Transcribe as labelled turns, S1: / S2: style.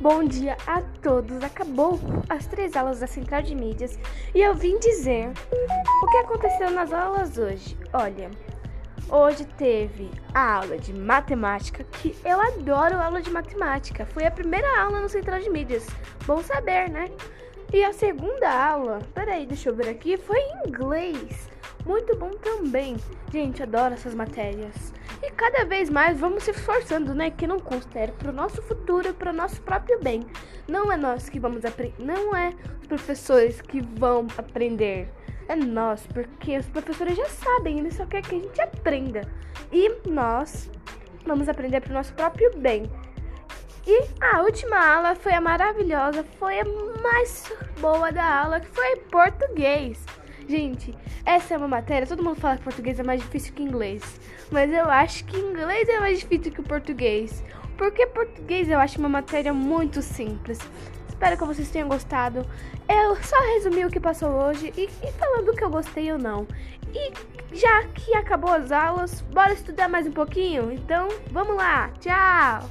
S1: Bom dia a todos! Acabou as três aulas da Central de Mídias e eu vim dizer o que aconteceu nas aulas hoje. Olha, hoje teve a aula de matemática, que eu adoro aula de matemática. Foi a primeira aula no Central de Mídias. Bom saber, né? E a segunda aula, peraí, deixa eu ver aqui, foi em inglês. Muito bom também. Gente, adoro essas matérias. E cada vez mais vamos se esforçando, né? Que não custa, é pro nosso futuro, pro nosso próprio bem. Não é nós que vamos aprender, não é os professores que vão aprender. É nós, porque os professores já sabem, eles só querem que a gente aprenda. E nós vamos aprender pro nosso próprio bem. E a última aula foi a maravilhosa, foi a mais boa da aula, que foi português. Gente, essa é uma matéria, todo mundo fala que português é mais difícil que inglês, mas eu acho que inglês é mais difícil que o português, porque português eu acho uma matéria muito simples. Espero que vocês tenham gostado. Eu só resumi o que passou hoje e, e falando que eu gostei ou não. E já que acabou as aulas, bora estudar mais um pouquinho? Então, vamos lá. Tchau!